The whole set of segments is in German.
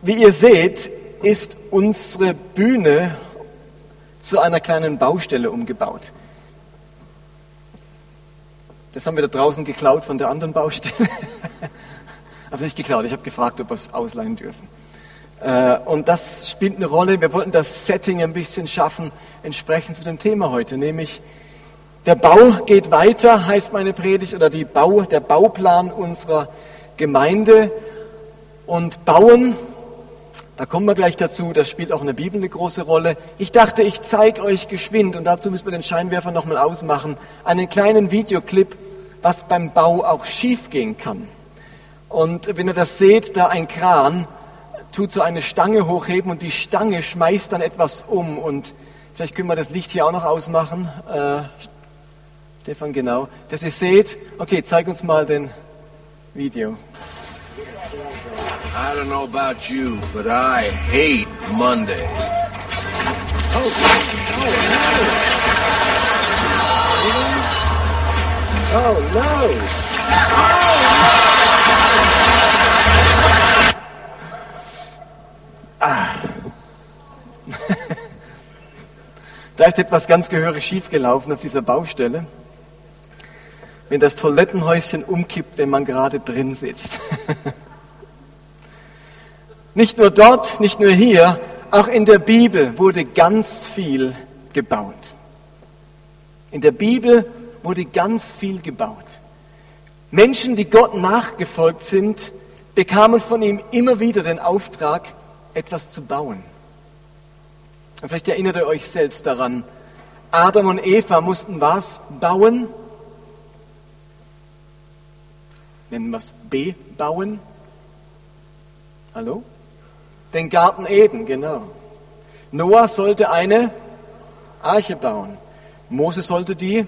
Wie ihr seht, ist unsere Bühne zu einer kleinen Baustelle umgebaut. Das haben wir da draußen geklaut von der anderen Baustelle. Also nicht geklaut, ich habe gefragt, ob wir es ausleihen dürfen. Äh, und das spielt eine Rolle. Wir wollten das Setting ein bisschen schaffen, entsprechend zu dem Thema heute, nämlich der Bau geht weiter, heißt meine Predigt, oder Bau, der Bauplan unserer Gemeinde. Und bauen, da kommen wir gleich dazu, das spielt auch in der Bibel eine große Rolle. Ich dachte, ich zeige euch geschwind, und dazu müssen wir den Scheinwerfer nochmal ausmachen, einen kleinen Videoclip, was beim Bau auch schiefgehen kann. Und wenn ihr das seht, da ein Kran tut so eine Stange hochheben und die Stange schmeißt dann etwas um. Und vielleicht können wir das Licht hier auch noch ausmachen. Äh, Stefan, genau. Dass ihr seht, okay, zeig uns mal den Video. I don't know about you, but I hate Mondays. Oh, oh no! Oh no! Ah. da ist etwas ganz gehörig schiefgelaufen auf dieser Baustelle wenn das Toilettenhäuschen umkippt, wenn man gerade drin sitzt. nicht nur dort, nicht nur hier, auch in der Bibel wurde ganz viel gebaut. In der Bibel wurde ganz viel gebaut. Menschen, die Gott nachgefolgt sind, bekamen von ihm immer wieder den Auftrag, etwas zu bauen. Und vielleicht erinnert ihr euch selbst daran, Adam und Eva mussten was bauen? nennen wir es bebauen. Hallo? Den Garten Eden, genau. Noah sollte eine Arche bauen. Mose sollte die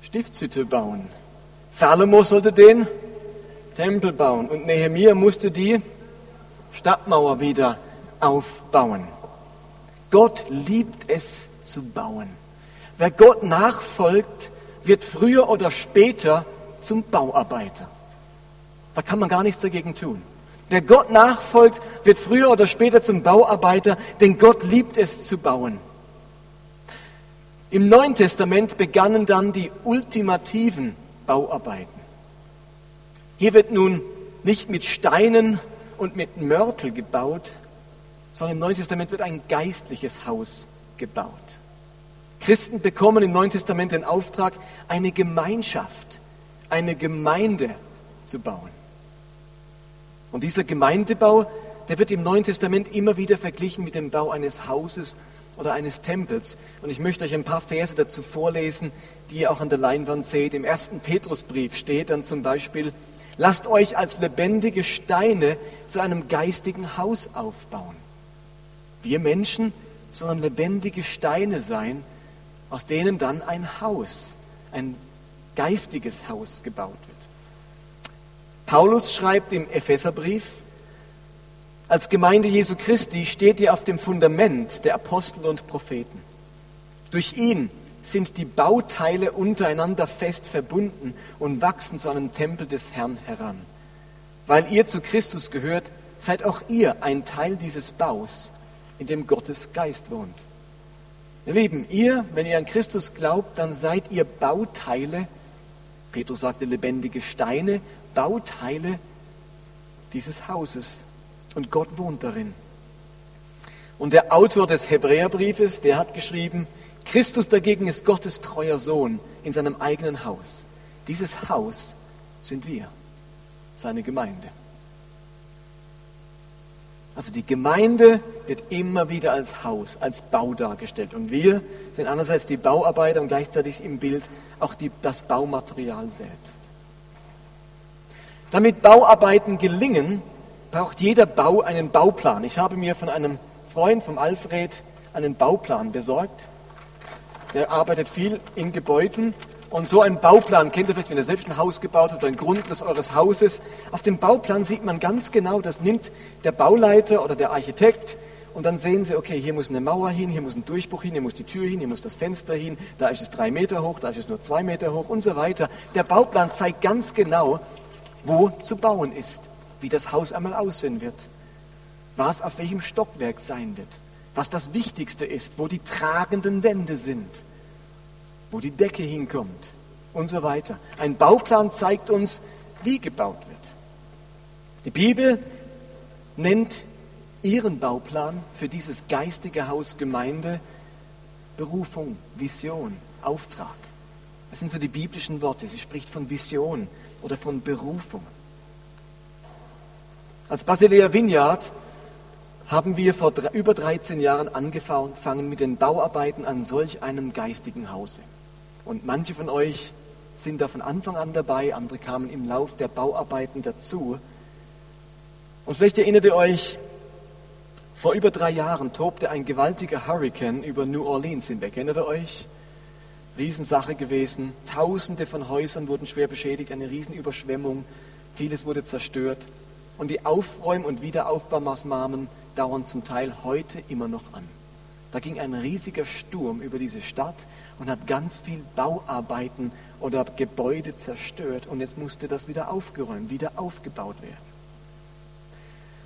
Stiftshütte bauen. Salomo sollte den Tempel bauen. Und Nehemiah musste die Stadtmauer wieder aufbauen. Gott liebt es zu bauen. Wer Gott nachfolgt, wird früher oder später zum Bauarbeiter. Da kann man gar nichts dagegen tun. Wer Gott nachfolgt, wird früher oder später zum Bauarbeiter, denn Gott liebt es zu bauen. Im Neuen Testament begannen dann die ultimativen Bauarbeiten. Hier wird nun nicht mit Steinen und mit Mörtel gebaut, sondern im Neuen Testament wird ein geistliches Haus gebaut. Christen bekommen im Neuen Testament den Auftrag, eine Gemeinschaft eine Gemeinde zu bauen. Und dieser Gemeindebau, der wird im Neuen Testament immer wieder verglichen mit dem Bau eines Hauses oder eines Tempels. Und ich möchte euch ein paar Verse dazu vorlesen, die ihr auch an der Leinwand seht. Im ersten Petrusbrief steht dann zum Beispiel, lasst euch als lebendige Steine zu einem geistigen Haus aufbauen. Wir Menschen sollen lebendige Steine sein, aus denen dann ein Haus, ein geistiges Haus gebaut wird. Paulus schreibt im Epheserbrief, als Gemeinde Jesu Christi steht ihr auf dem Fundament der Apostel und Propheten. Durch ihn sind die Bauteile untereinander fest verbunden und wachsen zu einem Tempel des Herrn heran. Weil ihr zu Christus gehört, seid auch ihr ein Teil dieses Baus, in dem Gottes Geist wohnt. Ihr Lieben, ihr, wenn ihr an Christus glaubt, dann seid ihr Bauteile Petrus sagte lebendige Steine, Bauteile dieses Hauses. Und Gott wohnt darin. Und der Autor des Hebräerbriefes, der hat geschrieben, Christus dagegen ist Gottes treuer Sohn in seinem eigenen Haus. Dieses Haus sind wir, seine Gemeinde. Also die Gemeinde wird immer wieder als Haus, als Bau dargestellt. Und wir sind einerseits die Bauarbeiter und gleichzeitig im Bild auch die, das Baumaterial selbst. Damit Bauarbeiten gelingen, braucht jeder Bau einen Bauplan. Ich habe mir von einem Freund, vom Alfred, einen Bauplan besorgt. Der arbeitet viel in Gebäuden und so ein Bauplan kennt ihr vielleicht, wenn ihr selbst ein Haus gebaut habt oder ein Grundriss eures Hauses. Auf dem Bauplan sieht man ganz genau, das nimmt der Bauleiter oder der Architekt und dann sehen sie, okay, hier muss eine Mauer hin, hier muss ein Durchbruch hin, hier muss die Tür hin, hier muss das Fenster hin, da ist es drei Meter hoch, da ist es nur zwei Meter hoch und so weiter. Der Bauplan zeigt ganz genau, wo zu bauen ist. wie das Haus einmal aussehen wird, was auf welchem Stockwerk sein wird, was das Wichtigste ist, wo die tragenden Wände sind, wo die Decke hinkommt und so weiter. Ein Bauplan zeigt uns, wie gebaut wird. Die Bibel nennt ihren Bauplan für dieses geistige Haus Gemeinde Berufung, Vision, Auftrag. Das sind so die biblischen Worte. Sie spricht von Vision oder von Berufung. Als Basilea Vineyard haben wir vor über 13 Jahren angefangen mit den Bauarbeiten an solch einem geistigen Hause. Und manche von euch sind da von Anfang an dabei, andere kamen im Lauf der Bauarbeiten dazu. Und vielleicht erinnert ihr euch, vor über drei Jahren tobte ein gewaltiger Hurricane über New Orleans hinweg. Erinnert ihr euch? Riesensache gewesen. Tausende von Häusern wurden schwer beschädigt, eine Riesenüberschwemmung. Vieles wurde zerstört. Und die Aufräum- und Wiederaufbaumaßnahmen dauern zum Teil heute immer noch an. Da ging ein riesiger Sturm über diese Stadt und hat ganz viel Bauarbeiten oder Gebäude zerstört. Und jetzt musste das wieder aufgeräumt, wieder aufgebaut werden.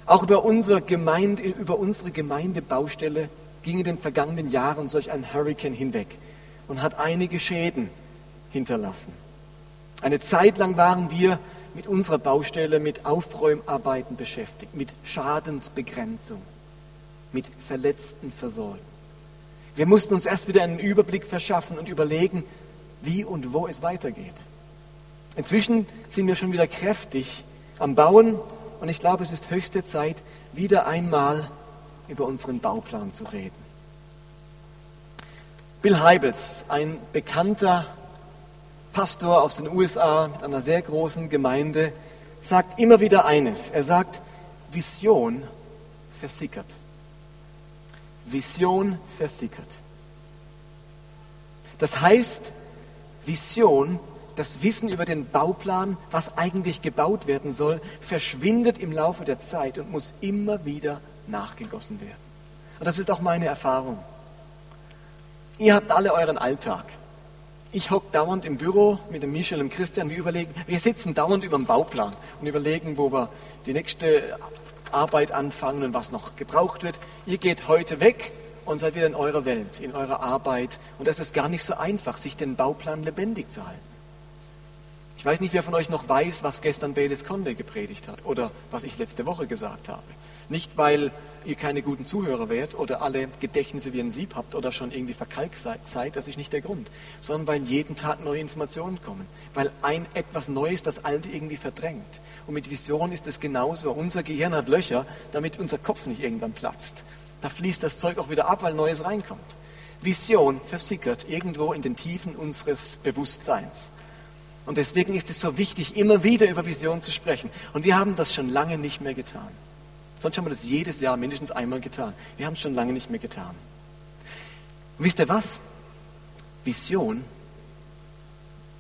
Auch über unsere, Gemeinde, über unsere Gemeindebaustelle ging in den vergangenen Jahren solch ein Hurricane hinweg und hat einige Schäden hinterlassen. Eine Zeit lang waren wir mit unserer Baustelle mit Aufräumarbeiten beschäftigt, mit Schadensbegrenzung, mit Verletztenversorgung. Wir mussten uns erst wieder einen Überblick verschaffen und überlegen, wie und wo es weitergeht. Inzwischen sind wir schon wieder kräftig am Bauen und ich glaube, es ist höchste Zeit, wieder einmal über unseren Bauplan zu reden. Bill Heibels, ein bekannter Pastor aus den USA mit einer sehr großen Gemeinde, sagt immer wieder eines. Er sagt, Vision versickert. Vision versickert. Das heißt, Vision, das Wissen über den Bauplan, was eigentlich gebaut werden soll, verschwindet im Laufe der Zeit und muss immer wieder nachgegossen werden. Und das ist auch meine Erfahrung. Ihr habt alle euren Alltag. Ich hocke dauernd im Büro mit dem Michel und Christian. Wir überlegen, wir sitzen dauernd über dem Bauplan und überlegen, wo wir die nächste Arbeit anfangen und was noch gebraucht wird. Ihr geht heute weg und seid wieder in eurer Welt, in eurer Arbeit. Und es ist gar nicht so einfach, sich den Bauplan lebendig zu halten. Ich weiß nicht, wer von euch noch weiß, was gestern Bedes Conde gepredigt hat oder was ich letzte Woche gesagt habe. Nicht, weil ihr keine guten Zuhörer wärt oder alle Gedächtnisse wie ein Sieb habt oder schon irgendwie verkalkt seid, das ist nicht der Grund, sondern weil jeden Tag neue Informationen kommen, weil ein etwas Neues das Alte irgendwie verdrängt. Und mit Vision ist es genauso. Unser Gehirn hat Löcher, damit unser Kopf nicht irgendwann platzt. Da fließt das Zeug auch wieder ab, weil Neues reinkommt. Vision versickert irgendwo in den Tiefen unseres Bewusstseins. Und deswegen ist es so wichtig, immer wieder über Vision zu sprechen. Und wir haben das schon lange nicht mehr getan. Sonst haben wir das jedes Jahr mindestens einmal getan. Wir haben es schon lange nicht mehr getan. Und wisst ihr was? Vision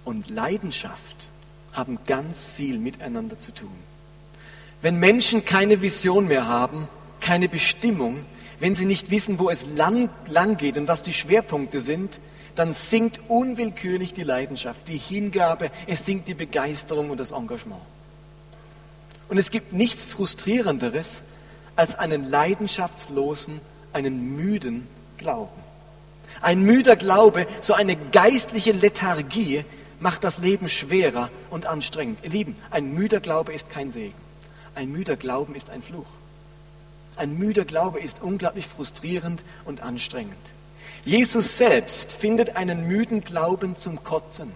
und Leidenschaft haben ganz viel miteinander zu tun. Wenn Menschen keine Vision mehr haben, keine Bestimmung, wenn sie nicht wissen, wo es lang, lang geht und was die Schwerpunkte sind, dann sinkt unwillkürlich die Leidenschaft, die Hingabe, es sinkt die Begeisterung und das Engagement. Und es gibt nichts Frustrierenderes als einen leidenschaftslosen, einen müden Glauben. Ein müder Glaube, so eine geistliche Lethargie macht das Leben schwerer und anstrengend. Ihr Lieben, ein müder Glaube ist kein Segen. Ein müder Glauben ist ein Fluch. Ein müder Glaube ist unglaublich frustrierend und anstrengend. Jesus selbst findet einen müden Glauben zum Kotzen.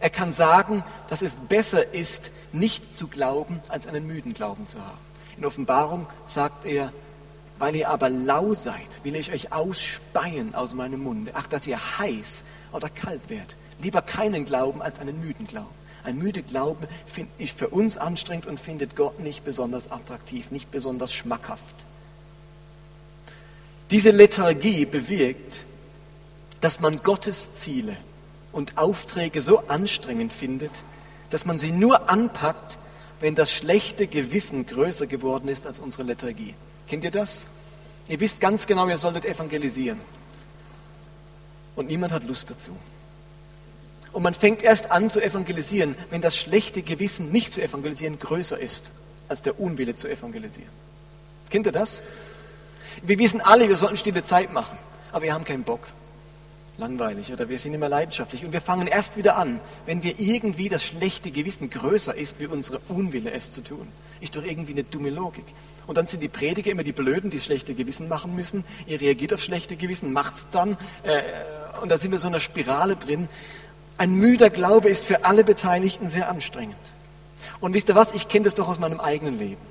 Er kann sagen, dass es besser ist, nicht zu glauben, als einen müden Glauben zu haben. In Offenbarung sagt er, weil ihr aber lau seid, will ich euch ausspeien aus meinem Munde. Ach, dass ihr heiß oder kalt werdet. Lieber keinen Glauben als einen müden Glauben. Ein müde Glauben ist für uns anstrengend und findet Gott nicht besonders attraktiv, nicht besonders schmackhaft. Diese Lethargie bewirkt, dass man Gottes Ziele und Aufträge so anstrengend findet, dass man sie nur anpackt, wenn das schlechte Gewissen größer geworden ist als unsere Lethargie. Kennt ihr das? Ihr wisst ganz genau, ihr solltet evangelisieren. Und niemand hat Lust dazu. Und man fängt erst an zu evangelisieren, wenn das schlechte Gewissen, nicht zu evangelisieren, größer ist als der Unwille zu evangelisieren. Kennt ihr das? Wir wissen alle, wir sollten stille Zeit machen, aber wir haben keinen Bock. Langweilig oder wir sind immer leidenschaftlich. Und wir fangen erst wieder an, wenn wir irgendwie das schlechte Gewissen größer ist, wie unsere Unwille es zu tun. Ist doch irgendwie eine dumme Logik. Und dann sind die Prediger immer die Blöden, die schlechte Gewissen machen müssen. Ihr reagiert auf schlechte Gewissen, macht's dann. Äh, und da sind wir so in einer Spirale drin. Ein müder Glaube ist für alle Beteiligten sehr anstrengend. Und wisst ihr was? Ich kenne das doch aus meinem eigenen Leben.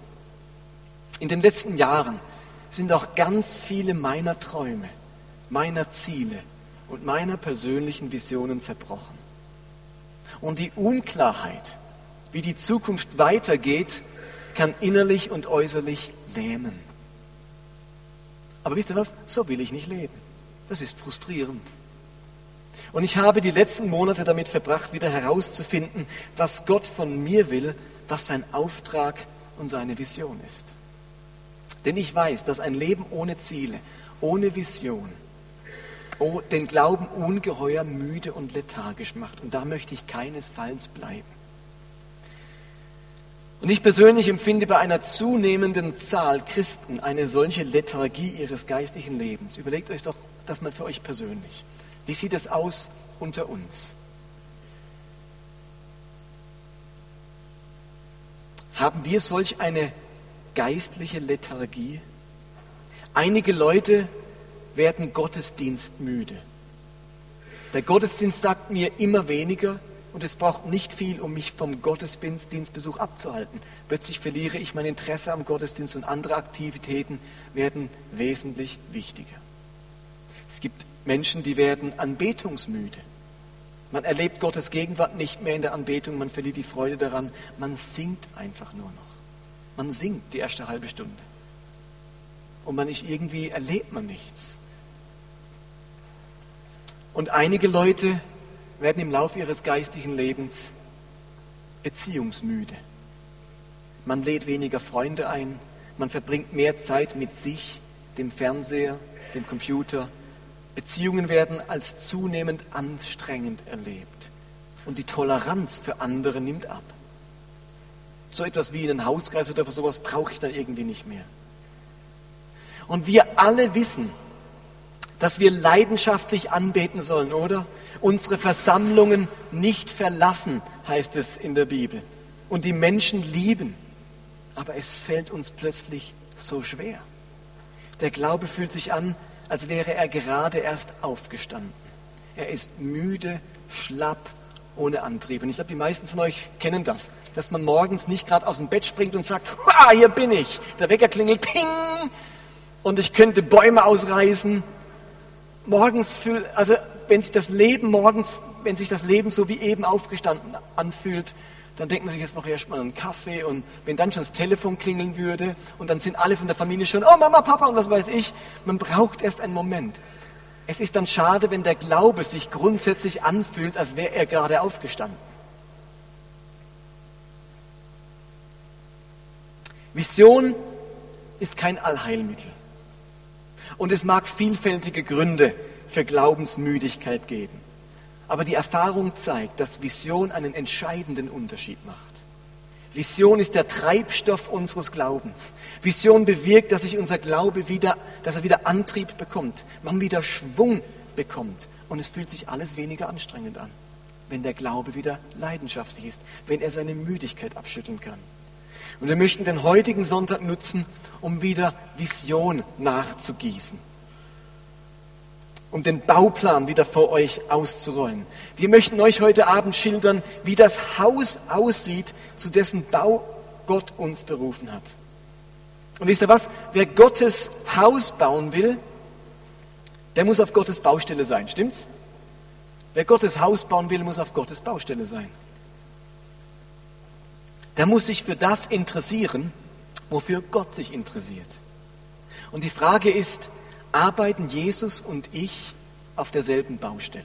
In den letzten Jahren sind auch ganz viele meiner Träume, meiner Ziele und meiner persönlichen Visionen zerbrochen. Und die Unklarheit, wie die Zukunft weitergeht, kann innerlich und äußerlich lähmen. Aber wisst ihr was? So will ich nicht leben. Das ist frustrierend. Und ich habe die letzten Monate damit verbracht, wieder herauszufinden, was Gott von mir will, was sein Auftrag und seine Vision ist. Denn ich weiß, dass ein Leben ohne Ziele, ohne Vision, den Glauben ungeheuer müde und lethargisch macht. Und da möchte ich keinesfalls bleiben. Und ich persönlich empfinde bei einer zunehmenden Zahl Christen eine solche Lethargie ihres geistlichen Lebens. Überlegt euch doch das mal für euch persönlich. Wie sieht es aus unter uns? Haben wir solch eine geistliche Lethargie? Einige Leute werden Gottesdienst müde. Der Gottesdienst sagt mir immer weniger und es braucht nicht viel, um mich vom Gottesdienstbesuch abzuhalten. Plötzlich verliere ich mein Interesse am Gottesdienst und andere Aktivitäten werden wesentlich wichtiger. Es gibt Menschen, die werden anbetungsmüde. Man erlebt Gottes Gegenwart nicht mehr in der Anbetung, man verliert die Freude daran, man singt einfach nur noch. Man singt die erste halbe Stunde. Und man ist irgendwie, erlebt man nichts. Und einige Leute werden im Laufe ihres geistigen Lebens beziehungsmüde. Man lädt weniger Freunde ein, man verbringt mehr Zeit mit sich, dem Fernseher, dem Computer, Beziehungen werden als zunehmend anstrengend erlebt und die Toleranz für andere nimmt ab. So etwas wie einen Hauskreis oder sowas brauche ich dann irgendwie nicht mehr. Und wir alle wissen, dass wir leidenschaftlich anbeten sollen, oder? Unsere Versammlungen nicht verlassen, heißt es in der Bibel. Und die Menschen lieben. Aber es fällt uns plötzlich so schwer. Der Glaube fühlt sich an als wäre er gerade erst aufgestanden. Er ist müde, schlapp, ohne Antrieb. Und ich glaube, die meisten von euch kennen das, dass man morgens nicht gerade aus dem Bett springt und sagt, hier bin ich. Der Wecker klingelt, ping, und ich könnte Bäume ausreißen. Morgens fühlt, also wenn sich das Leben morgens, wenn sich das Leben so wie eben aufgestanden anfühlt, dann denkt man sich, jetzt brauche ich erstmal einen Kaffee und wenn dann schon das Telefon klingeln würde und dann sind alle von der Familie schon, oh Mama, Papa und was weiß ich, man braucht erst einen Moment. Es ist dann schade, wenn der Glaube sich grundsätzlich anfühlt, als wäre er gerade aufgestanden. Vision ist kein Allheilmittel. Und es mag vielfältige Gründe für Glaubensmüdigkeit geben. Aber die Erfahrung zeigt, dass Vision einen entscheidenden Unterschied macht. Vision ist der Treibstoff unseres Glaubens. Vision bewirkt, dass sich unser Glaube wieder, dass er wieder Antrieb bekommt, man wieder Schwung bekommt und es fühlt sich alles weniger anstrengend an, wenn der Glaube wieder leidenschaftlich ist, wenn er seine Müdigkeit abschütteln kann. Und wir möchten den heutigen Sonntag nutzen, um wieder Vision nachzugießen um den Bauplan wieder vor euch auszurollen. Wir möchten euch heute Abend schildern, wie das Haus aussieht, zu dessen Bau Gott uns berufen hat. Und wisst ihr was? Wer Gottes Haus bauen will, der muss auf Gottes Baustelle sein, stimmt's? Wer Gottes Haus bauen will, muss auf Gottes Baustelle sein. Der muss sich für das interessieren, wofür Gott sich interessiert. Und die Frage ist, arbeiten Jesus und ich auf derselben Baustelle?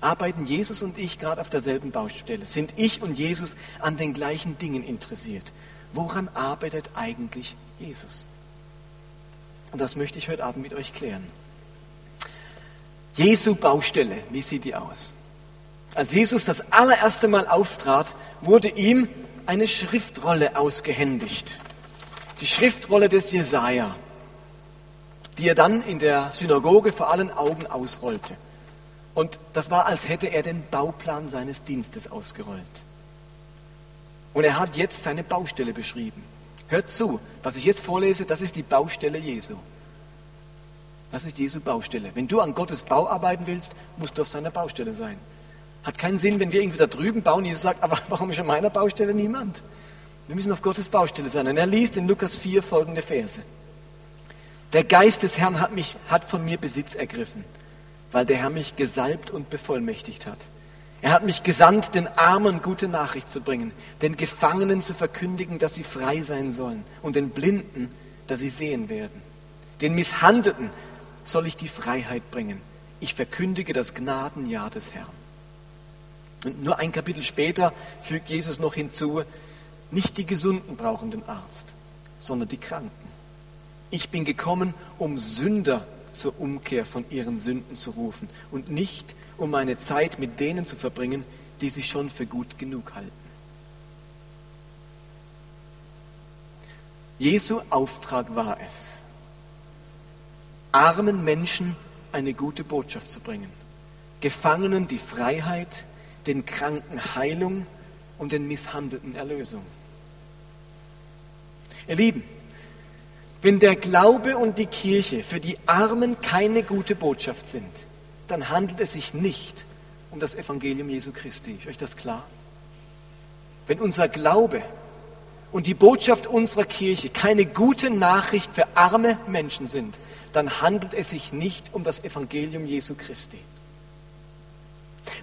Arbeiten Jesus und ich gerade auf derselben Baustelle? Sind ich und Jesus an den gleichen Dingen interessiert? Woran arbeitet eigentlich Jesus? Und das möchte ich heute Abend mit euch klären. Jesu Baustelle, wie sieht die aus? Als Jesus das allererste Mal auftrat, wurde ihm eine Schriftrolle ausgehändigt. Die Schriftrolle des Jesaja, die er dann in der Synagoge vor allen Augen ausrollte. Und das war, als hätte er den Bauplan seines Dienstes ausgerollt. Und er hat jetzt seine Baustelle beschrieben. Hört zu, was ich jetzt vorlese, das ist die Baustelle Jesu. Das ist Jesu Baustelle. Wenn du an Gottes Bau arbeiten willst, musst du auf seiner Baustelle sein. Hat keinen Sinn, wenn wir irgendwie da drüben bauen. Jesus sagt, aber warum ist an meiner Baustelle niemand? Wir müssen auf Gottes Baustelle sein. Und er liest in Lukas 4 folgende Verse. Der Geist des Herrn hat, mich, hat von mir Besitz ergriffen, weil der Herr mich gesalbt und bevollmächtigt hat. Er hat mich gesandt, den Armen gute Nachricht zu bringen, den Gefangenen zu verkündigen, dass sie frei sein sollen und den Blinden, dass sie sehen werden. Den Misshandelten soll ich die Freiheit bringen. Ich verkündige das Gnadenjahr des Herrn. Und nur ein Kapitel später fügt Jesus noch hinzu, nicht die Gesunden brauchen den Arzt, sondern die Kranken. Ich bin gekommen, um Sünder zur Umkehr von ihren Sünden zu rufen und nicht, um meine Zeit mit denen zu verbringen, die sie schon für gut genug halten. Jesu Auftrag war es, armen Menschen eine gute Botschaft zu bringen, Gefangenen die Freiheit, den Kranken Heilung und den Misshandelten Erlösung. Ihr Lieben, wenn der Glaube und die Kirche für die Armen keine gute Botschaft sind, dann handelt es sich nicht um das Evangelium Jesu Christi. Ist euch das klar? Wenn unser Glaube und die Botschaft unserer Kirche keine gute Nachricht für arme Menschen sind, dann handelt es sich nicht um das Evangelium Jesu Christi.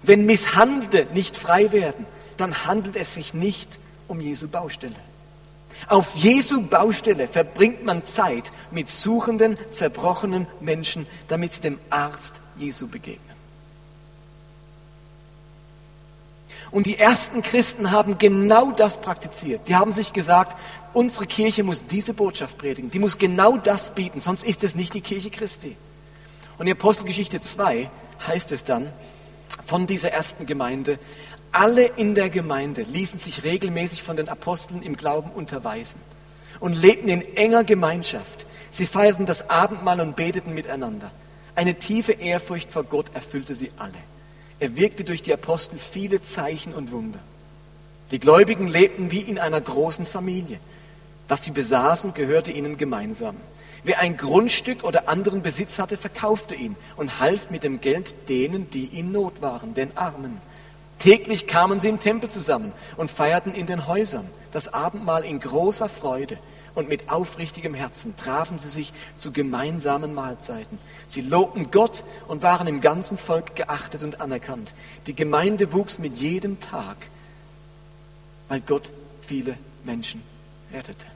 Wenn Misshandelte nicht frei werden, dann handelt es sich nicht um Jesu Baustelle. Auf Jesu Baustelle verbringt man Zeit mit suchenden, zerbrochenen Menschen, damit sie dem Arzt Jesu begegnen. Und die ersten Christen haben genau das praktiziert. Die haben sich gesagt, unsere Kirche muss diese Botschaft predigen. Die muss genau das bieten, sonst ist es nicht die Kirche Christi. Und in Apostelgeschichte 2 heißt es dann von dieser ersten Gemeinde, alle in der Gemeinde ließen sich regelmäßig von den Aposteln im Glauben unterweisen und lebten in enger Gemeinschaft. Sie feierten das Abendmahl und beteten miteinander. Eine tiefe Ehrfurcht vor Gott erfüllte sie alle. Er wirkte durch die Apostel viele Zeichen und Wunder. Die Gläubigen lebten wie in einer großen Familie. Was sie besaßen, gehörte ihnen gemeinsam. Wer ein Grundstück oder anderen Besitz hatte, verkaufte ihn und half mit dem Geld denen, die in Not waren, den Armen. Täglich kamen sie im Tempel zusammen und feierten in den Häusern das Abendmahl in großer Freude und mit aufrichtigem Herzen trafen sie sich zu gemeinsamen Mahlzeiten. Sie lobten Gott und waren im ganzen Volk geachtet und anerkannt. Die Gemeinde wuchs mit jedem Tag, weil Gott viele Menschen rettete.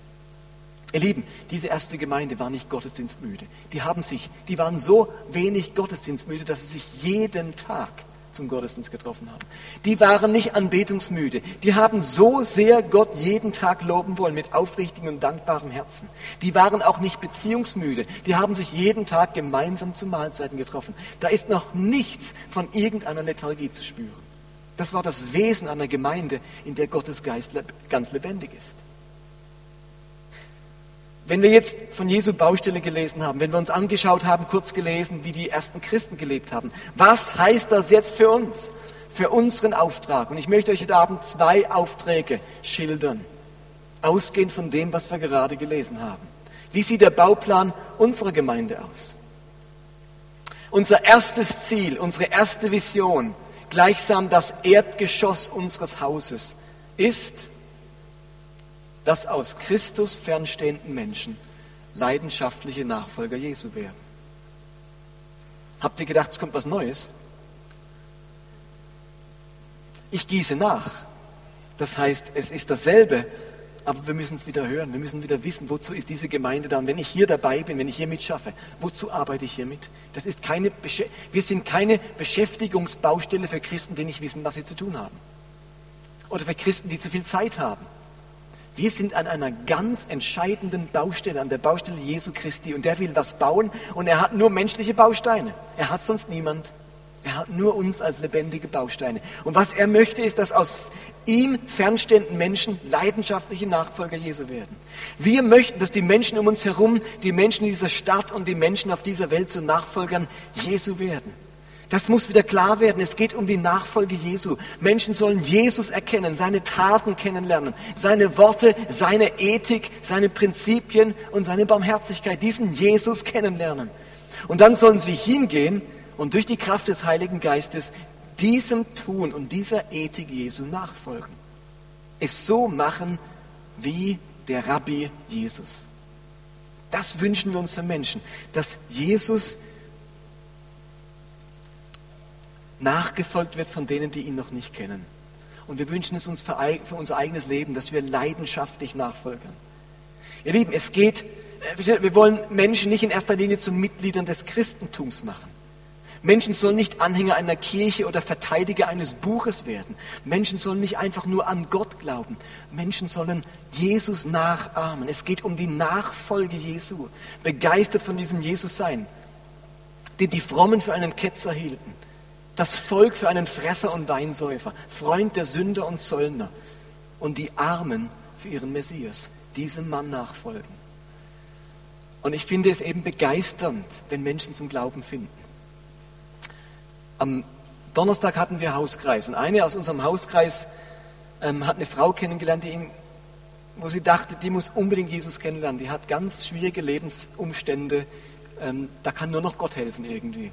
Ihr Lieben, diese erste Gemeinde war nicht gottesdienstmüde. Die haben sich, die waren so wenig gottesdienstmüde, dass sie sich jeden Tag zum Gottesdienst getroffen haben. Die waren nicht anbetungsmüde. Die haben so sehr Gott jeden Tag loben wollen mit aufrichtigem und dankbarem Herzen. Die waren auch nicht beziehungsmüde. Die haben sich jeden Tag gemeinsam zu Mahlzeiten getroffen. Da ist noch nichts von irgendeiner Lethargie zu spüren. Das war das Wesen einer Gemeinde, in der Gottes Geist ganz lebendig ist. Wenn wir jetzt von Jesu Baustelle gelesen haben, wenn wir uns angeschaut haben, kurz gelesen, wie die ersten Christen gelebt haben, was heißt das jetzt für uns, für unseren Auftrag? Und ich möchte euch heute Abend zwei Aufträge schildern, ausgehend von dem, was wir gerade gelesen haben. Wie sieht der Bauplan unserer Gemeinde aus? Unser erstes Ziel, unsere erste Vision, gleichsam das Erdgeschoss unseres Hauses, ist, dass aus Christus fernstehenden Menschen leidenschaftliche Nachfolger Jesu werden. Habt ihr gedacht, es kommt was Neues? Ich gieße nach. Das heißt, es ist dasselbe, aber wir müssen es wieder hören. Wir müssen wieder wissen, wozu ist diese Gemeinde da. Und wenn ich hier dabei bin, wenn ich hier mitschaffe, wozu arbeite ich hier mit? Das ist keine, wir sind keine Beschäftigungsbaustelle für Christen, die nicht wissen, was sie zu tun haben. Oder für Christen, die zu viel Zeit haben. Wir sind an einer ganz entscheidenden Baustelle, an der Baustelle Jesu Christi. Und der will was bauen und er hat nur menschliche Bausteine. Er hat sonst niemand. Er hat nur uns als lebendige Bausteine. Und was er möchte, ist, dass aus ihm fernstehenden Menschen leidenschaftliche Nachfolger Jesu werden. Wir möchten, dass die Menschen um uns herum, die Menschen in dieser Stadt und die Menschen auf dieser Welt zu Nachfolgern Jesu werden. Das muss wieder klar werden. Es geht um die Nachfolge Jesu. Menschen sollen Jesus erkennen, seine Taten kennenlernen, seine Worte, seine Ethik, seine Prinzipien und seine Barmherzigkeit. Diesen Jesus kennenlernen. Und dann sollen sie hingehen und durch die Kraft des Heiligen Geistes diesem Tun und dieser Ethik Jesu nachfolgen. Es so machen wie der Rabbi Jesus. Das wünschen wir uns für Menschen, dass Jesus nachgefolgt wird von denen, die ihn noch nicht kennen. Und wir wünschen es uns für, für unser eigenes Leben, dass wir leidenschaftlich nachfolgen. Ihr Lieben, es geht, äh, wir wollen Menschen nicht in erster Linie zu Mitgliedern des Christentums machen. Menschen sollen nicht Anhänger einer Kirche oder Verteidiger eines Buches werden. Menschen sollen nicht einfach nur an Gott glauben. Menschen sollen Jesus nachahmen. Es geht um die Nachfolge Jesu. Begeistert von diesem Jesus sein, den die Frommen für einen Ketzer hielten das Volk für einen Fresser und Weinsäufer, Freund der Sünder und Zöllner und die Armen für ihren Messias, diesem Mann nachfolgen. Und ich finde es eben begeisternd, wenn Menschen zum Glauben finden. Am Donnerstag hatten wir Hauskreis und eine aus unserem Hauskreis ähm, hat eine Frau kennengelernt, die ihn, wo sie dachte, die muss unbedingt Jesus kennenlernen. Die hat ganz schwierige Lebensumstände. Ähm, da kann nur noch Gott helfen irgendwie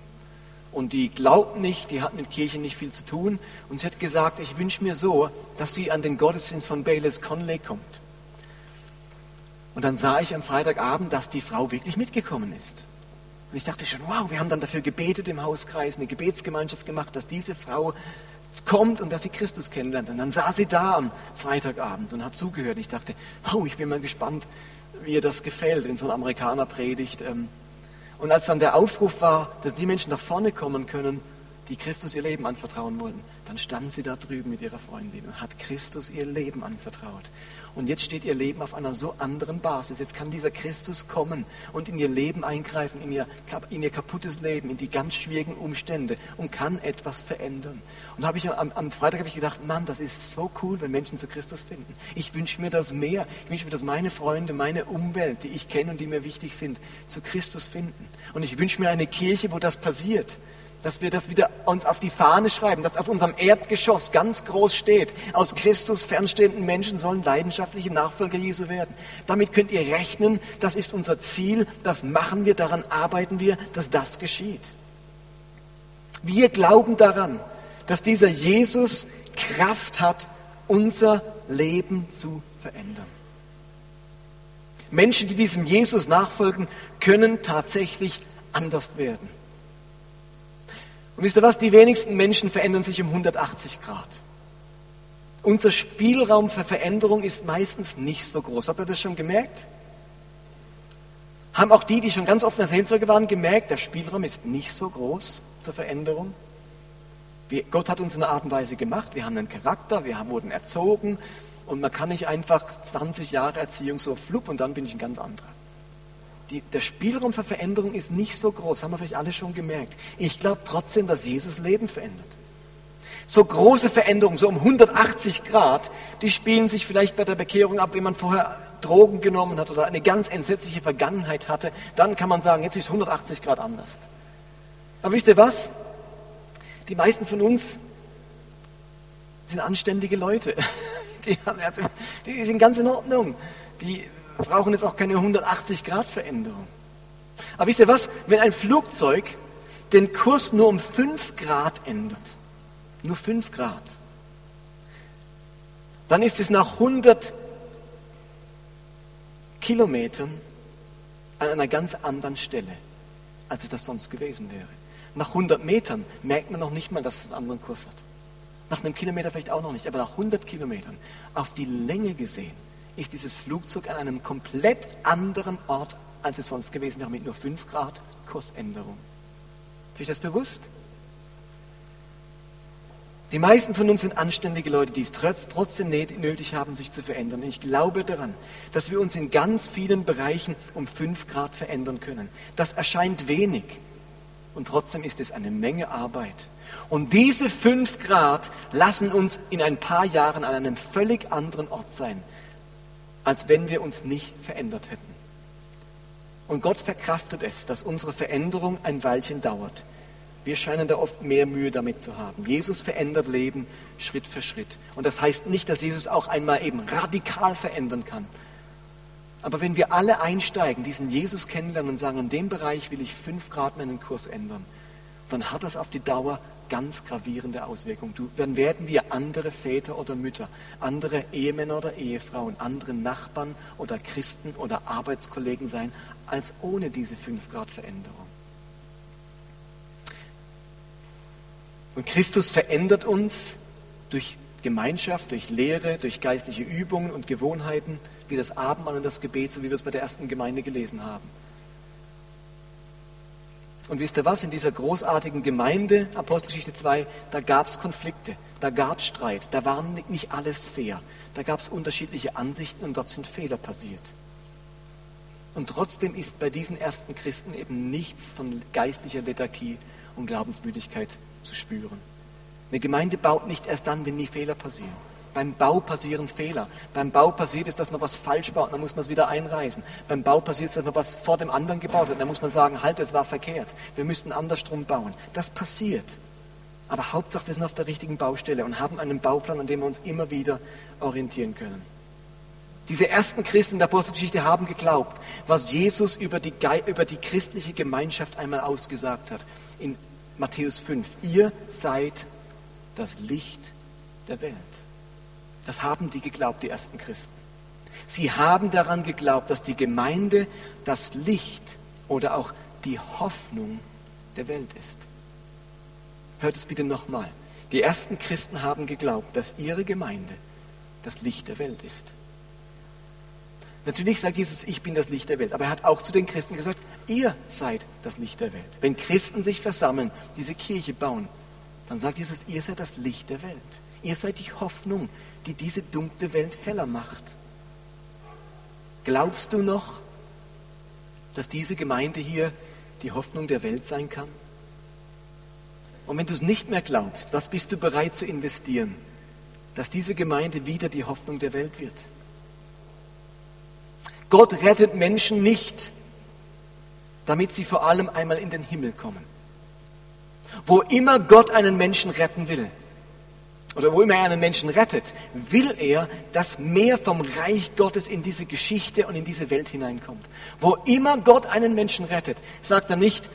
und die glaubt nicht, die hat mit Kirche nicht viel zu tun. Und sie hat gesagt, ich wünsche mir so, dass die an den Gottesdienst von Bayless Conley kommt. Und dann sah ich am Freitagabend, dass die Frau wirklich mitgekommen ist. Und ich dachte schon, wow, wir haben dann dafür gebetet im Hauskreis, eine Gebetsgemeinschaft gemacht, dass diese Frau kommt und dass sie Christus kennenlernt. Und dann saß sie da am Freitagabend und hat zugehört. Ich dachte, oh, ich bin mal gespannt, wie ihr das gefällt, wenn so ein Amerikaner predigt. Ähm, und als dann der Aufruf war, dass die Menschen nach vorne kommen können, die Christus ihr Leben anvertrauen wollten, dann standen sie da drüben mit ihrer Freundin und hat Christus ihr Leben anvertraut. Und jetzt steht ihr Leben auf einer so anderen Basis. Jetzt kann dieser Christus kommen und in ihr Leben eingreifen, in ihr, in ihr kaputtes Leben, in die ganz schwierigen Umstände und kann etwas verändern. Und habe ich am, am Freitag habe ich gedacht, Mann, das ist so cool, wenn Menschen zu Christus finden. Ich wünsche mir das mehr. Ich wünsche mir, dass meine Freunde, meine Umwelt, die ich kenne und die mir wichtig sind, zu Christus finden. Und ich wünsche mir eine Kirche, wo das passiert dass wir das wieder uns auf die Fahne schreiben, dass auf unserem Erdgeschoss ganz groß steht, aus Christus fernstehenden Menschen sollen leidenschaftliche Nachfolger Jesu werden. Damit könnt ihr rechnen, das ist unser Ziel, das machen wir, daran arbeiten wir, dass das geschieht. Wir glauben daran, dass dieser Jesus Kraft hat, unser Leben zu verändern. Menschen, die diesem Jesus nachfolgen, können tatsächlich anders werden. Und wisst ihr was? Die wenigsten Menschen verändern sich um 180 Grad. Unser Spielraum für Veränderung ist meistens nicht so groß. Habt ihr das schon gemerkt? Haben auch die, die schon ganz oft in Seelsorge waren, gemerkt, der Spielraum ist nicht so groß zur Veränderung? Wir, Gott hat uns in einer Art und Weise gemacht. Wir haben einen Charakter, wir haben, wurden erzogen und man kann nicht einfach 20 Jahre Erziehung so flupp und dann bin ich ein ganz anderer die, der Spielraum für Veränderung ist nicht so groß, haben wir vielleicht alle schon gemerkt. Ich glaube trotzdem, dass Jesus Leben verändert. So große Veränderungen, so um 180 Grad, die spielen sich vielleicht bei der Bekehrung ab, wenn man vorher Drogen genommen hat oder eine ganz entsetzliche Vergangenheit hatte. Dann kann man sagen, jetzt ist 180 Grad anders. Aber wisst ihr was? Die meisten von uns sind anständige Leute. Die, haben, die sind ganz in Ordnung. Die wir brauchen jetzt auch keine 180-Grad-Veränderung. Aber wisst ihr was? Wenn ein Flugzeug den Kurs nur um 5 Grad ändert, nur 5 Grad, dann ist es nach 100 Kilometern an einer ganz anderen Stelle, als es das sonst gewesen wäre. Nach 100 Metern merkt man noch nicht mal, dass es einen anderen Kurs hat. Nach einem Kilometer vielleicht auch noch nicht, aber nach 100 Kilometern auf die Länge gesehen ist dieses Flugzeug an einem komplett anderen Ort, als es sonst gewesen wäre, mit nur 5 Grad Kursänderung. Ist euch das bewusst? Die meisten von uns sind anständige Leute, die es trotzdem nötig haben, sich zu verändern. Und ich glaube daran, dass wir uns in ganz vielen Bereichen um 5 Grad verändern können. Das erscheint wenig. Und trotzdem ist es eine Menge Arbeit. Und diese fünf Grad lassen uns in ein paar Jahren an einem völlig anderen Ort sein, als wenn wir uns nicht verändert hätten. Und Gott verkraftet es, dass unsere Veränderung ein Weilchen dauert. Wir scheinen da oft mehr Mühe damit zu haben. Jesus verändert Leben Schritt für Schritt. Und das heißt nicht, dass Jesus auch einmal eben radikal verändern kann. Aber wenn wir alle einsteigen, diesen Jesus kennenlernen und sagen, in dem Bereich will ich fünf Grad meinen Kurs ändern, dann hat das auf die Dauer ganz gravierende Auswirkungen. dann werden wir andere Väter oder Mütter, andere Ehemänner oder Ehefrauen, andere Nachbarn oder Christen oder Arbeitskollegen sein, als ohne diese fünf Grad Veränderung. Und Christus verändert uns durch Gemeinschaft, durch Lehre, durch geistliche Übungen und Gewohnheiten, wie das Abendmahl und das Gebet, so wie wir es bei der ersten Gemeinde gelesen haben. Und wisst ihr was? In dieser großartigen Gemeinde, Apostelgeschichte 2, da gab es Konflikte, da gab es Streit, da war nicht alles fair, da gab es unterschiedliche Ansichten und dort sind Fehler passiert. Und trotzdem ist bei diesen ersten Christen eben nichts von geistlicher Lethargie und Glaubensmüdigkeit zu spüren. Eine Gemeinde baut nicht erst dann, wenn die Fehler passieren. Beim Bau passieren Fehler. Beim Bau passiert es, dass man was falsch baut, dann muss man es wieder einreißen. Beim Bau passiert es, dass man was vor dem anderen gebaut hat, dann muss man sagen, halt, es war verkehrt. Wir müssten andersrum bauen. Das passiert. Aber Hauptsache, wir sind auf der richtigen Baustelle und haben einen Bauplan, an dem wir uns immer wieder orientieren können. Diese ersten Christen in der Apostelgeschichte haben geglaubt, was Jesus über die, über die christliche Gemeinschaft einmal ausgesagt hat. In Matthäus 5. Ihr seid das Licht der Welt. Das haben die geglaubt, die ersten Christen. Sie haben daran geglaubt, dass die Gemeinde das Licht oder auch die Hoffnung der Welt ist. Hört es bitte nochmal. Die ersten Christen haben geglaubt, dass ihre Gemeinde das Licht der Welt ist. Natürlich sagt Jesus, ich bin das Licht der Welt. Aber er hat auch zu den Christen gesagt, ihr seid das Licht der Welt. Wenn Christen sich versammeln, diese Kirche bauen, dann sagt Jesus, ihr seid das Licht der Welt. Ihr seid die Hoffnung, die diese dunkle Welt heller macht. Glaubst du noch, dass diese Gemeinde hier die Hoffnung der Welt sein kann? Und wenn du es nicht mehr glaubst, was bist du bereit zu investieren, dass diese Gemeinde wieder die Hoffnung der Welt wird? Gott rettet Menschen nicht, damit sie vor allem einmal in den Himmel kommen. Wo immer Gott einen Menschen retten will, oder wo immer er einen Menschen rettet, will er, dass mehr vom Reich Gottes in diese Geschichte und in diese Welt hineinkommt. Wo immer Gott einen Menschen rettet, sagt er nicht,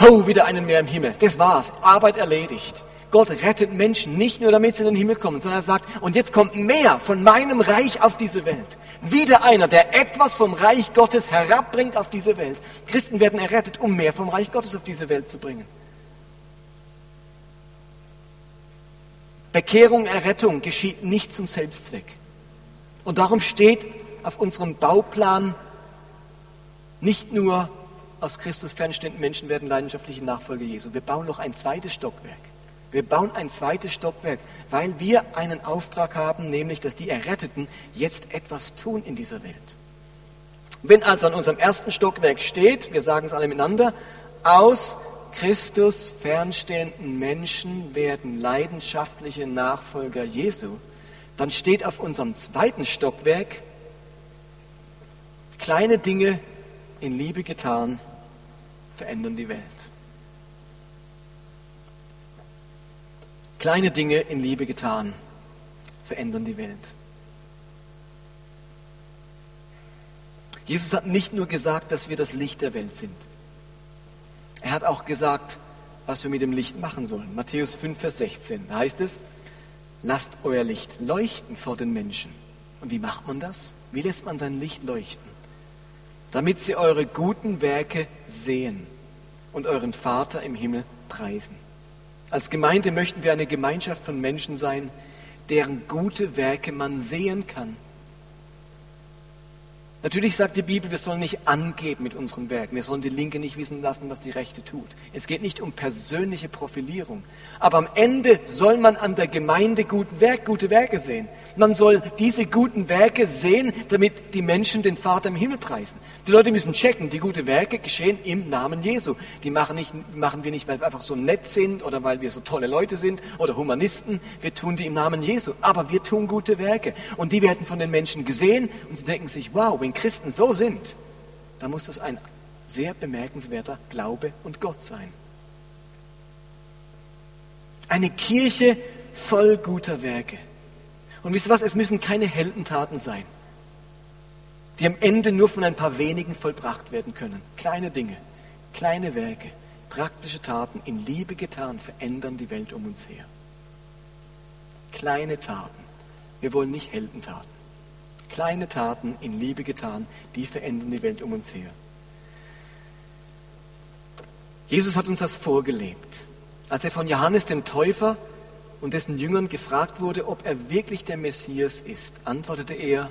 ho, wieder einen mehr im Himmel. Das war's, Arbeit erledigt. Gott rettet Menschen nicht nur, damit sie in den Himmel kommen, sondern er sagt, und jetzt kommt mehr von meinem Reich auf diese Welt. Wieder einer, der etwas vom Reich Gottes herabbringt auf diese Welt. Christen werden errettet, um mehr vom Reich Gottes auf diese Welt zu bringen. Bekehrung, Errettung geschieht nicht zum Selbstzweck. Und darum steht auf unserem Bauplan nicht nur aus Christus fernstehenden Menschen werden leidenschaftliche Nachfolger Jesu. Wir bauen noch ein zweites Stockwerk. Wir bauen ein zweites Stockwerk, weil wir einen Auftrag haben, nämlich, dass die Erretteten jetzt etwas tun in dieser Welt. Wenn also an unserem ersten Stockwerk steht, wir sagen es alle miteinander, aus Christus fernstehenden Menschen werden leidenschaftliche Nachfolger Jesu, dann steht auf unserem zweiten Stockwerk, kleine Dinge in Liebe getan verändern die Welt. Kleine Dinge in Liebe getan verändern die Welt. Jesus hat nicht nur gesagt, dass wir das Licht der Welt sind. Er hat auch gesagt, was wir mit dem Licht machen sollen. Matthäus 5, Vers 16. Da heißt es, lasst euer Licht leuchten vor den Menschen. Und wie macht man das? Wie lässt man sein Licht leuchten? Damit sie eure guten Werke sehen und euren Vater im Himmel preisen. Als Gemeinde möchten wir eine Gemeinschaft von Menschen sein, deren gute Werke man sehen kann. Natürlich sagt die Bibel, wir sollen nicht angeben mit unseren Werken. Wir sollen die Linke nicht wissen lassen, was die Rechte tut. Es geht nicht um persönliche Profilierung. Aber am Ende soll man an der Gemeinde guten Werk, gute Werke sehen. Man soll diese guten Werke sehen, damit die Menschen den Vater im Himmel preisen. Die Leute müssen checken, die guten Werke geschehen im Namen Jesu. Die machen, nicht, machen wir nicht, weil wir einfach so nett sind oder weil wir so tolle Leute sind oder Humanisten. Wir tun die im Namen Jesu. Aber wir tun gute Werke. Und die werden von den Menschen gesehen und sie denken sich, wow, wenn Christen so sind, dann muss das ein sehr bemerkenswerter Glaube und Gott sein. Eine Kirche voll guter Werke. Und wisst ihr was, es müssen keine Heldentaten sein, die am Ende nur von ein paar wenigen vollbracht werden können. Kleine Dinge, kleine Werke, praktische Taten, in Liebe getan, verändern die Welt um uns her. Kleine Taten. Wir wollen nicht Heldentaten. Kleine Taten in Liebe getan, die verändern die Welt um uns her. Jesus hat uns das vorgelebt. Als er von Johannes dem Täufer und dessen Jüngern gefragt wurde, ob er wirklich der Messias ist, antwortete er,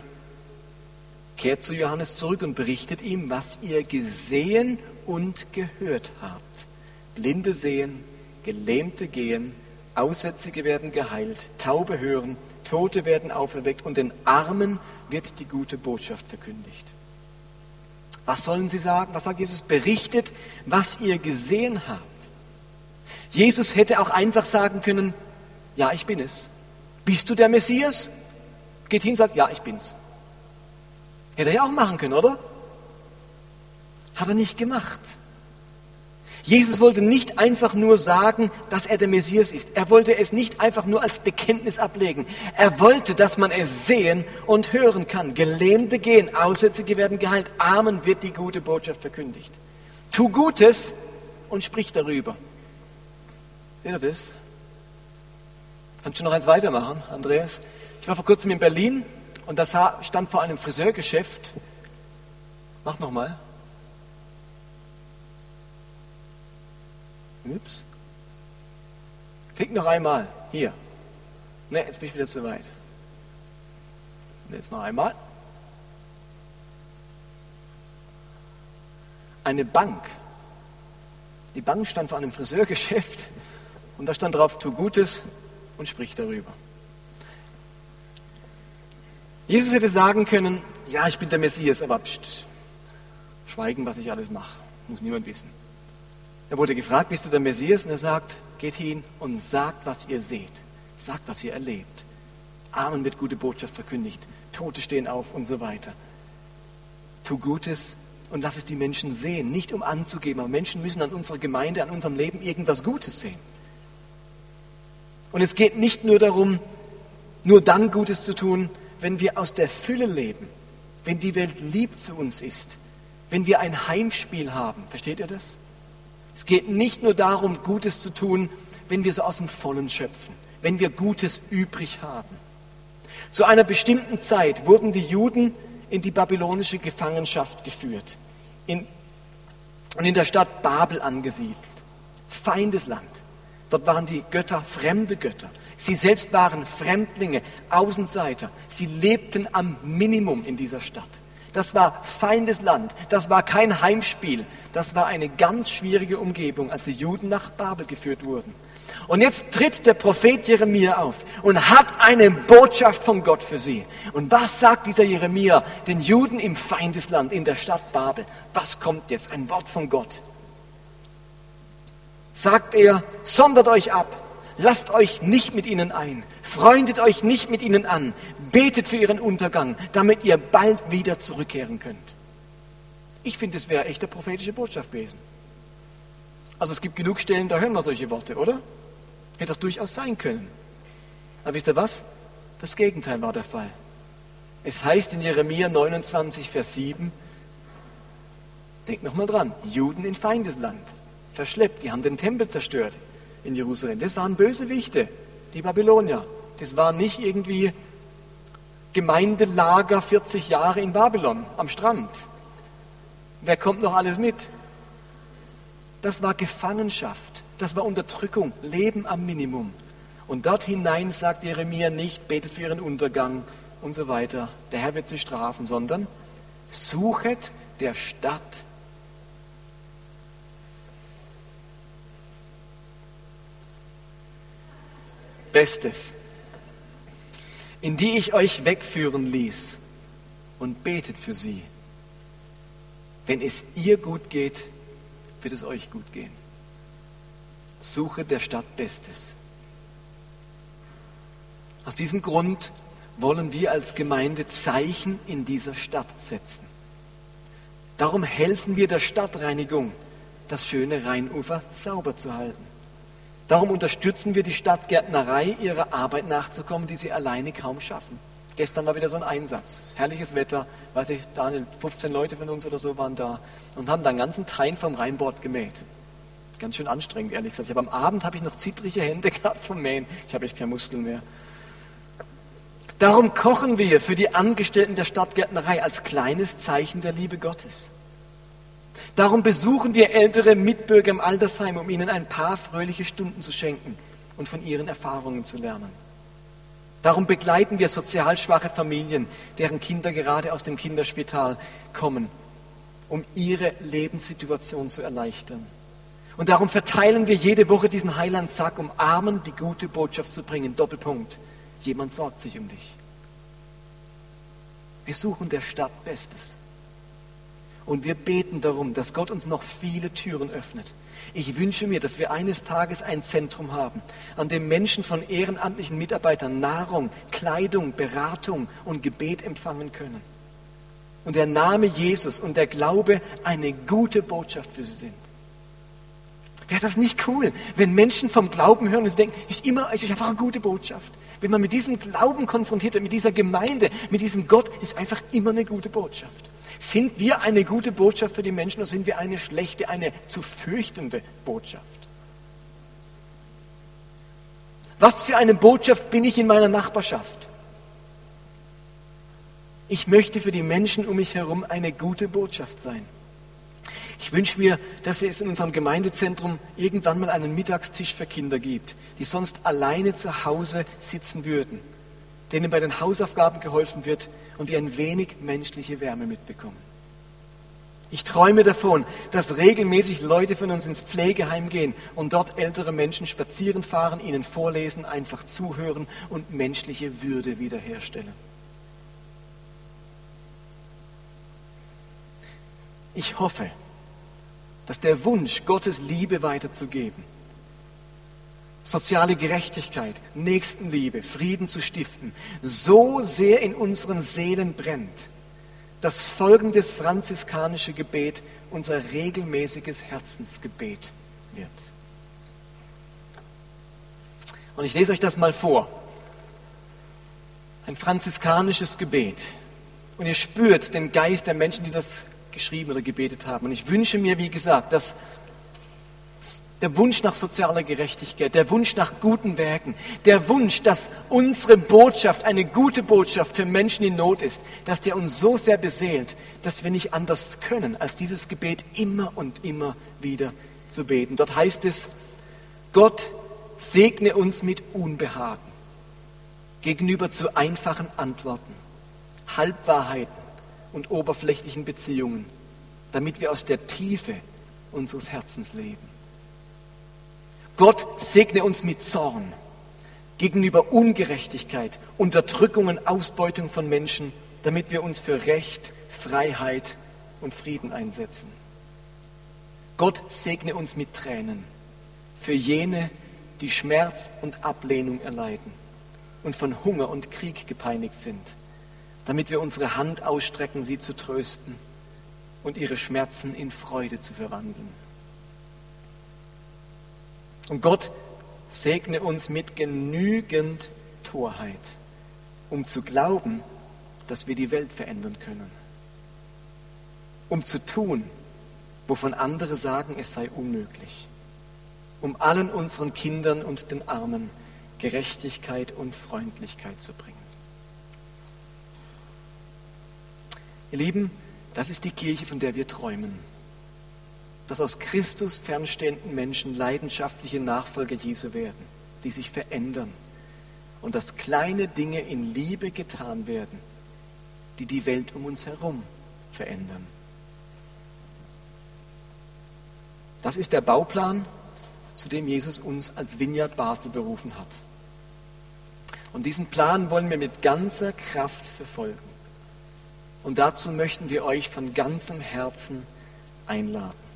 kehrt zu Johannes zurück und berichtet ihm, was ihr gesehen und gehört habt. Blinde sehen, Gelähmte gehen, Aussätzige werden geheilt, Taube hören, Tote werden auferweckt und den Armen wird die gute Botschaft verkündigt. Was sollen sie sagen? Was sagt Jesus? Berichtet, was ihr gesehen habt. Jesus hätte auch einfach sagen können, ja, ich bin es. Bist du der Messias? Geht hin, sagt, ja, ich bin's. Hätte er ja auch machen können, oder? Hat er nicht gemacht. Jesus wollte nicht einfach nur sagen, dass er der Messias ist. Er wollte es nicht einfach nur als Bekenntnis ablegen. Er wollte, dass man es sehen und hören kann. Gelähmte gehen, Aussätzige werden geheilt, Armen wird die gute Botschaft verkündigt. Tu Gutes und sprich darüber. Seht ihr das? Kannst du noch eins weitermachen, Andreas? Ich war vor kurzem in Berlin und da stand vor einem Friseurgeschäft. Mach nochmal. Ups. Klick noch einmal. Hier. Ne, jetzt bin ich wieder zu weit. Und jetzt noch einmal. Eine Bank. Die Bank stand vor einem Friseurgeschäft und da stand drauf, tu Gutes und sprich darüber. Jesus hätte sagen können, ja, ich bin der Messias, aber pst, schweigen, was ich alles mache. Muss niemand wissen. Er wurde gefragt, bist du der Messias? Und er sagt, geht hin und sagt, was ihr seht. Sagt, was ihr erlebt. Armen wird gute Botschaft verkündigt. Tote stehen auf und so weiter. Tu Gutes und lass es die Menschen sehen. Nicht um anzugeben, aber Menschen müssen an unserer Gemeinde, an unserem Leben irgendwas Gutes sehen. Und es geht nicht nur darum, nur dann Gutes zu tun, wenn wir aus der Fülle leben, wenn die Welt lieb zu uns ist, wenn wir ein Heimspiel haben. Versteht ihr das? Es geht nicht nur darum, Gutes zu tun, wenn wir so aus dem Vollen schöpfen, wenn wir Gutes übrig haben. Zu einer bestimmten Zeit wurden die Juden in die babylonische Gefangenschaft geführt und in der Stadt Babel angesiedelt. Feindesland. Dort waren die Götter fremde Götter. Sie selbst waren Fremdlinge, Außenseiter. Sie lebten am Minimum in dieser Stadt. Das war Feindesland. Das war kein Heimspiel. Das war eine ganz schwierige Umgebung, als die Juden nach Babel geführt wurden. Und jetzt tritt der Prophet Jeremia auf und hat eine Botschaft von Gott für sie. Und was sagt dieser Jeremia den Juden im Feindesland, in der Stadt Babel? Was kommt jetzt? Ein Wort von Gott. Sagt er, sondert euch ab, lasst euch nicht mit ihnen ein, freundet euch nicht mit ihnen an, betet für ihren Untergang, damit ihr bald wieder zurückkehren könnt. Ich finde, es wäre echt eine prophetische Botschaft gewesen. Also es gibt genug Stellen, da hören wir solche Worte, oder? Hätte doch durchaus sein können. Aber wisst ihr was? Das Gegenteil war der Fall. Es heißt in Jeremia 29, Vers 7, denkt nochmal dran, Juden in Feindesland, verschleppt, die haben den Tempel zerstört in Jerusalem. Das waren Bösewichte, die Babylonier. Das war nicht irgendwie Gemeindelager 40 Jahre in Babylon am Strand. Wer kommt noch alles mit? Das war Gefangenschaft, das war Unterdrückung, Leben am Minimum. Und dort hinein sagt Jeremia nicht, betet für ihren Untergang und so weiter, der Herr wird sie strafen, sondern Suchet der Stadt Bestes, in die ich euch wegführen ließ und betet für sie. Wenn es ihr gut geht, wird es euch gut gehen. Suche der Stadt Bestes. Aus diesem Grund wollen wir als Gemeinde Zeichen in dieser Stadt setzen. Darum helfen wir der Stadtreinigung, das schöne Rheinufer sauber zu halten. Darum unterstützen wir die Stadtgärtnerei, ihrer Arbeit nachzukommen, die sie alleine kaum schaffen. Gestern war wieder so ein Einsatz. Herrliches Wetter, weiß ich, Daniel, 15 Leute von uns oder so waren da und haben da einen ganzen Teil vom Rheinbord gemäht. Ganz schön anstrengend, ehrlich gesagt. Ich am Abend habe ich noch zittrige Hände gehabt vom Mähen. Ich habe echt keine Muskeln mehr. Darum kochen wir für die Angestellten der Stadtgärtnerei als kleines Zeichen der Liebe Gottes. Darum besuchen wir ältere Mitbürger im Altersheim, um ihnen ein paar fröhliche Stunden zu schenken und von ihren Erfahrungen zu lernen. Darum begleiten wir sozial schwache Familien, deren Kinder gerade aus dem Kinderspital kommen, um ihre Lebenssituation zu erleichtern. Und darum verteilen wir jede Woche diesen Heilandsack, um Armen die gute Botschaft zu bringen. Doppelpunkt. Jemand sorgt sich um dich. Wir suchen der Stadt Bestes. Und wir beten darum, dass Gott uns noch viele Türen öffnet. Ich wünsche mir, dass wir eines Tages ein Zentrum haben, an dem Menschen von ehrenamtlichen Mitarbeitern Nahrung, Kleidung, Beratung und Gebet empfangen können. Und der Name Jesus und der Glaube eine gute Botschaft für sie sind. Wäre das nicht cool, wenn Menschen vom Glauben hören und denken, ist immer, ist einfach eine gute Botschaft. Wenn man mit diesem Glauben konfrontiert wird, mit dieser Gemeinde, mit diesem Gott, ist einfach immer eine gute Botschaft. Sind wir eine gute Botschaft für die Menschen oder sind wir eine schlechte, eine zu fürchtende Botschaft? Was für eine Botschaft bin ich in meiner Nachbarschaft? Ich möchte für die Menschen um mich herum eine gute Botschaft sein. Ich wünsche mir, dass es in unserem Gemeindezentrum irgendwann mal einen Mittagstisch für Kinder gibt, die sonst alleine zu Hause sitzen würden, denen bei den Hausaufgaben geholfen wird und die ein wenig menschliche Wärme mitbekommen. Ich träume davon, dass regelmäßig Leute von uns ins Pflegeheim gehen und dort ältere Menschen spazieren fahren, ihnen vorlesen, einfach zuhören und menschliche Würde wiederherstellen. Ich hoffe, dass der Wunsch, Gottes Liebe weiterzugeben, soziale Gerechtigkeit, Nächstenliebe, Frieden zu stiften, so sehr in unseren Seelen brennt, dass folgendes franziskanische Gebet unser regelmäßiges Herzensgebet wird. Und ich lese euch das mal vor. Ein franziskanisches Gebet. Und ihr spürt den Geist der Menschen, die das geschrieben oder gebetet haben. Und ich wünsche mir, wie gesagt, dass der Wunsch nach sozialer Gerechtigkeit, der Wunsch nach guten Werken, der Wunsch, dass unsere Botschaft eine gute Botschaft für Menschen in Not ist, dass der uns so sehr beseelt, dass wir nicht anders können, als dieses Gebet immer und immer wieder zu beten. Dort heißt es, Gott segne uns mit Unbehagen gegenüber zu einfachen Antworten, Halbwahrheiten und oberflächlichen Beziehungen, damit wir aus der Tiefe unseres Herzens leben. Gott segne uns mit Zorn gegenüber Ungerechtigkeit, Unterdrückung und Ausbeutung von Menschen, damit wir uns für Recht, Freiheit und Frieden einsetzen. Gott segne uns mit Tränen für jene, die Schmerz und Ablehnung erleiden und von Hunger und Krieg gepeinigt sind damit wir unsere Hand ausstrecken, sie zu trösten und ihre Schmerzen in Freude zu verwandeln. Und Gott segne uns mit genügend Torheit, um zu glauben, dass wir die Welt verändern können. Um zu tun, wovon andere sagen, es sei unmöglich. Um allen unseren Kindern und den Armen Gerechtigkeit und Freundlichkeit zu bringen. Ihr Lieben, das ist die Kirche, von der wir träumen. Dass aus Christus fernstehenden Menschen leidenschaftliche Nachfolger Jesu werden, die sich verändern. Und dass kleine Dinge in Liebe getan werden, die die Welt um uns herum verändern. Das ist der Bauplan, zu dem Jesus uns als Vineyard Basel berufen hat. Und diesen Plan wollen wir mit ganzer Kraft verfolgen. Und dazu möchten wir euch von ganzem Herzen einladen.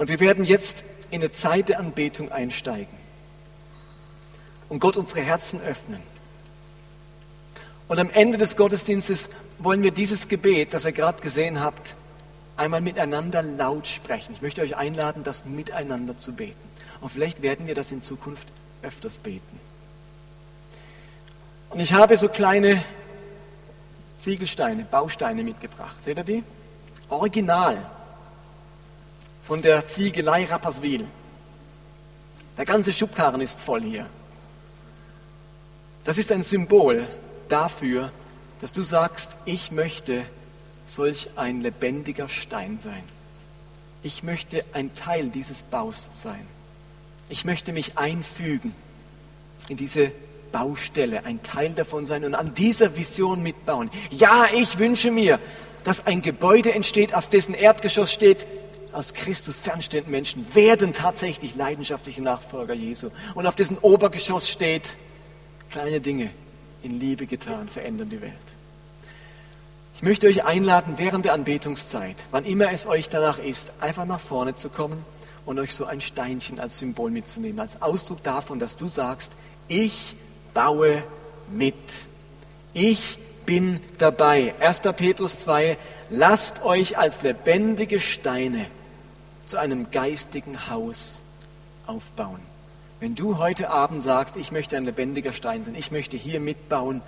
Und wir werden jetzt in eine Zeit der Anbetung einsteigen und Gott unsere Herzen öffnen. Und am Ende des Gottesdienstes wollen wir dieses Gebet, das ihr gerade gesehen habt, einmal miteinander laut sprechen. Ich möchte euch einladen, das miteinander zu beten. Und vielleicht werden wir das in Zukunft öfters beten. Und ich habe so kleine Ziegelsteine, Bausteine mitgebracht. Seht ihr die? Original von der Ziegelei Rapperswil. Der ganze Schubkarren ist voll hier. Das ist ein Symbol dafür, dass du sagst, ich möchte solch ein lebendiger Stein sein. Ich möchte ein Teil dieses Baus sein. Ich möchte mich einfügen in diese Baustelle, ein Teil davon sein und an dieser Vision mitbauen. Ja, ich wünsche mir, dass ein Gebäude entsteht, auf dessen Erdgeschoss steht, aus Christus fernstehenden Menschen werden tatsächlich leidenschaftliche Nachfolger Jesu. Und auf dessen Obergeschoss steht, kleine Dinge in Liebe getan, verändern die Welt. Ich möchte euch einladen, während der Anbetungszeit, wann immer es euch danach ist, einfach nach vorne zu kommen und euch so ein Steinchen als Symbol mitzunehmen, als Ausdruck davon, dass du sagst, ich baue mit. Ich bin dabei. 1. Petrus 2, lasst euch als lebendige Steine zu einem geistigen Haus aufbauen. Wenn du heute Abend sagst, ich möchte ein lebendiger Stein sein, ich möchte hier mitbauen,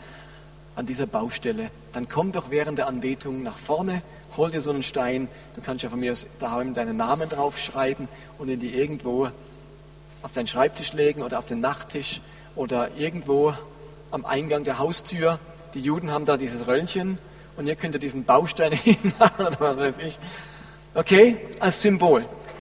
an dieser Baustelle, dann komm doch während der Anbetung nach vorne, hol dir so einen Stein, du kannst ja von mir aus daheim deinen Namen draufschreiben und ihn dir irgendwo auf deinen Schreibtisch legen oder auf den Nachttisch oder irgendwo am Eingang der Haustür. Die Juden haben da dieses Röllchen und ihr könnt diesen Baustein hinmachen oder was weiß ich. Okay, als Symbol.